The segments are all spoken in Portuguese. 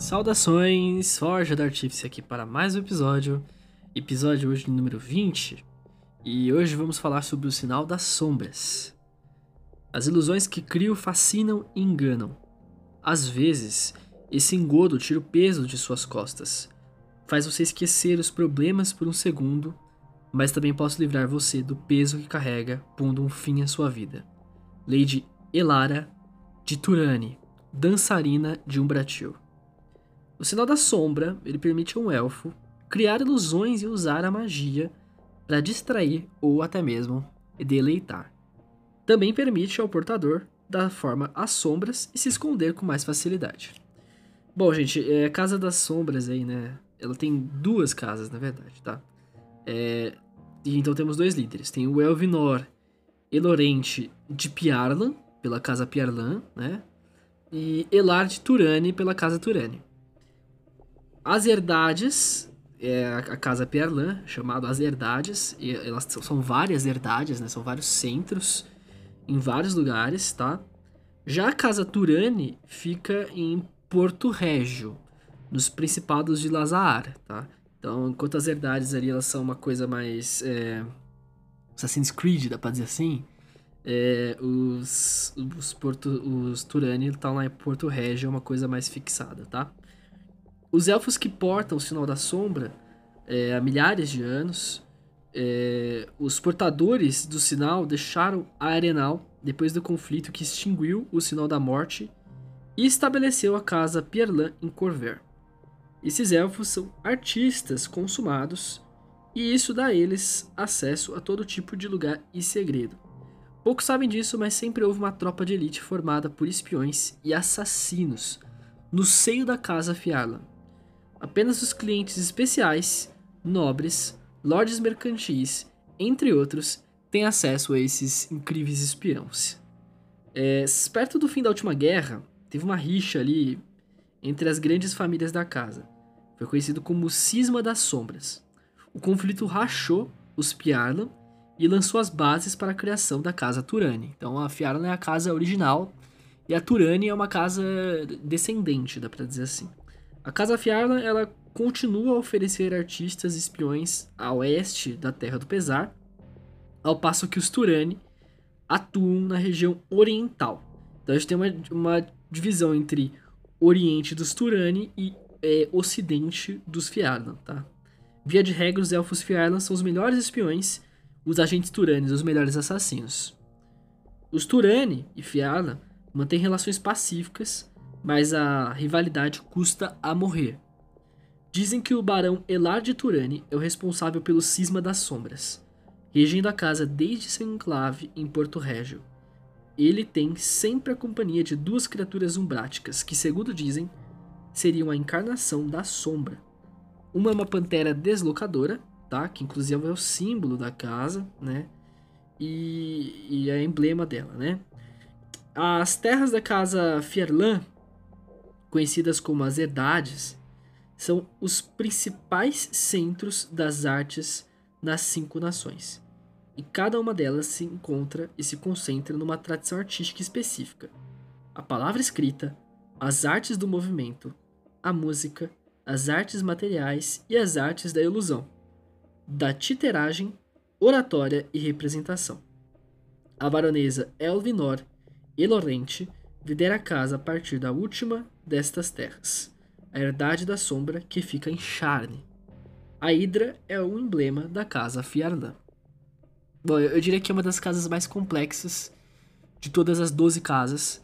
Saudações, Forja da Artífice aqui para mais um episódio, episódio hoje número 20, e hoje vamos falar sobre o sinal das sombras. As ilusões que crio fascinam e enganam. Às vezes, esse engodo tira o peso de suas costas, faz você esquecer os problemas por um segundo, mas também posso livrar você do peso que carrega, pondo um fim à sua vida. Lady Elara de Turani, dançarina de Umbratil. O sinal da sombra, ele permite a um elfo criar ilusões e usar a magia para distrair ou até mesmo deleitar. Também permite ao portador dar forma às sombras e se esconder com mais facilidade. Bom, gente, é Casa das Sombras aí, né? Ela tem duas casas, na verdade, tá? É, então temos dois líderes. Tem o Elvinor Elorente de Piarlan, pela Casa Piarlan, né? E Elard Turani, pela Casa Turani. As Herdades, é a Casa Piarlan, chamado As Herdades, e elas são várias herdades, né? São vários centros em vários lugares, tá? Já a Casa Turani fica em Porto Régio, nos Principados de Lazar, tá? Então, enquanto as herdades ali elas são uma coisa mais é, Assassin's Creed, dá pra dizer assim, é, os, os, Porto, os Turani estão lá em Porto Régio, é uma coisa mais fixada, tá? Os elfos que portam o sinal da sombra é, há milhares de anos, é, os portadores do sinal deixaram a Arenal depois do conflito que extinguiu o sinal da morte e estabeleceu a casa Pierlan em Corver. Esses elfos são artistas consumados e isso dá a eles acesso a todo tipo de lugar e segredo. Poucos sabem disso, mas sempre houve uma tropa de elite formada por espiões e assassinos no seio da casa Fiarlan. Apenas os clientes especiais, nobres, lordes mercantis, entre outros, têm acesso a esses incríveis espiões. É, perto do fim da última guerra, teve uma rixa ali entre as grandes famílias da casa. Foi conhecido como o Cisma das Sombras. O conflito rachou os Piarlan e lançou as bases para a criação da Casa Turani. Então a Fiarlan é a casa original e a Turani é uma casa descendente, dá para dizer assim. A Casa Fiarlan, ela continua a oferecer artistas espiões a oeste da Terra do Pesar, ao passo que os Turani atuam na região oriental. Então a gente tem uma, uma divisão entre oriente dos Turani e é, ocidente dos Fiarlan, tá? Via de regra, os elfos Fiarlan são os melhores espiões, os agentes Turani os melhores assassinos. Os Turani e Fiarlan mantêm relações pacíficas mas a rivalidade custa a morrer. Dizem que o barão Elar de Turani é o responsável pelo cisma das sombras, regendo a casa desde seu enclave em Porto Régio. Ele tem sempre a companhia de duas criaturas umbráticas que, segundo dizem, seriam a encarnação da sombra. Uma é uma pantera deslocadora, tá? Que inclusive é o símbolo da casa, né? E, e é emblema dela, né? As terras da casa Fierlan conhecidas como as Edades, são os principais centros das artes nas cinco nações. E cada uma delas se encontra e se concentra numa tradição artística específica. A palavra escrita, as artes do movimento, a música, as artes materiais e as artes da ilusão, da titeragem, oratória e representação. A baronesa Elvinor Lidera a casa a partir da última destas terras, a herdade da sombra que fica em Charne. A Hidra é o emblema da casa Fiarlan. Bom, eu diria que é uma das casas mais complexas de todas as 12 casas,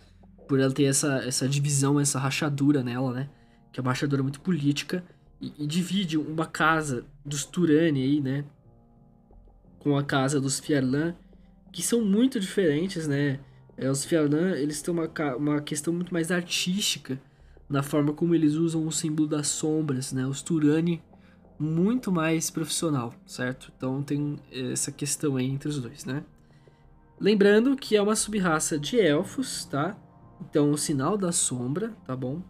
por ela ter essa, essa divisão, essa rachadura nela, né? Que é uma rachadura muito política e, e divide uma casa dos Turani aí, né? Com a casa dos Fiarlan, que são muito diferentes, né? É, os Fiarlan, eles têm uma, uma questão muito mais artística na forma como eles usam o símbolo das sombras, né? Os Turani muito mais profissional, certo? Então tem essa questão aí entre os dois, né? Lembrando que é uma subraça de elfos, tá? Então o sinal da sombra, tá bom?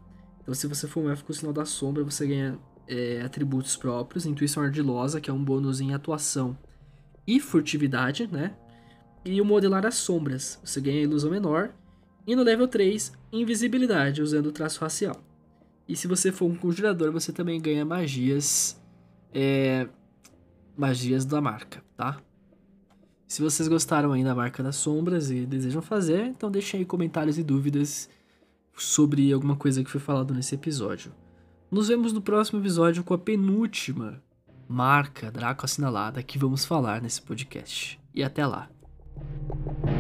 Então se você for um elfo com o sinal da sombra, você ganha é, atributos próprios, intuição ardilosa, que é um bônus em atuação e furtividade, né? E o modelar as sombras, você ganha ilusão menor e no level 3, invisibilidade usando o traço racial. E se você for um conjurador, você também ganha magias. É, magias da marca, tá? Se vocês gostaram aí da marca das sombras e desejam fazer, então deixem aí comentários e dúvidas sobre alguma coisa que foi falado nesse episódio. Nos vemos no próximo episódio com a penúltima marca Draco assinalada que vamos falar nesse podcast. E até lá. Thank you.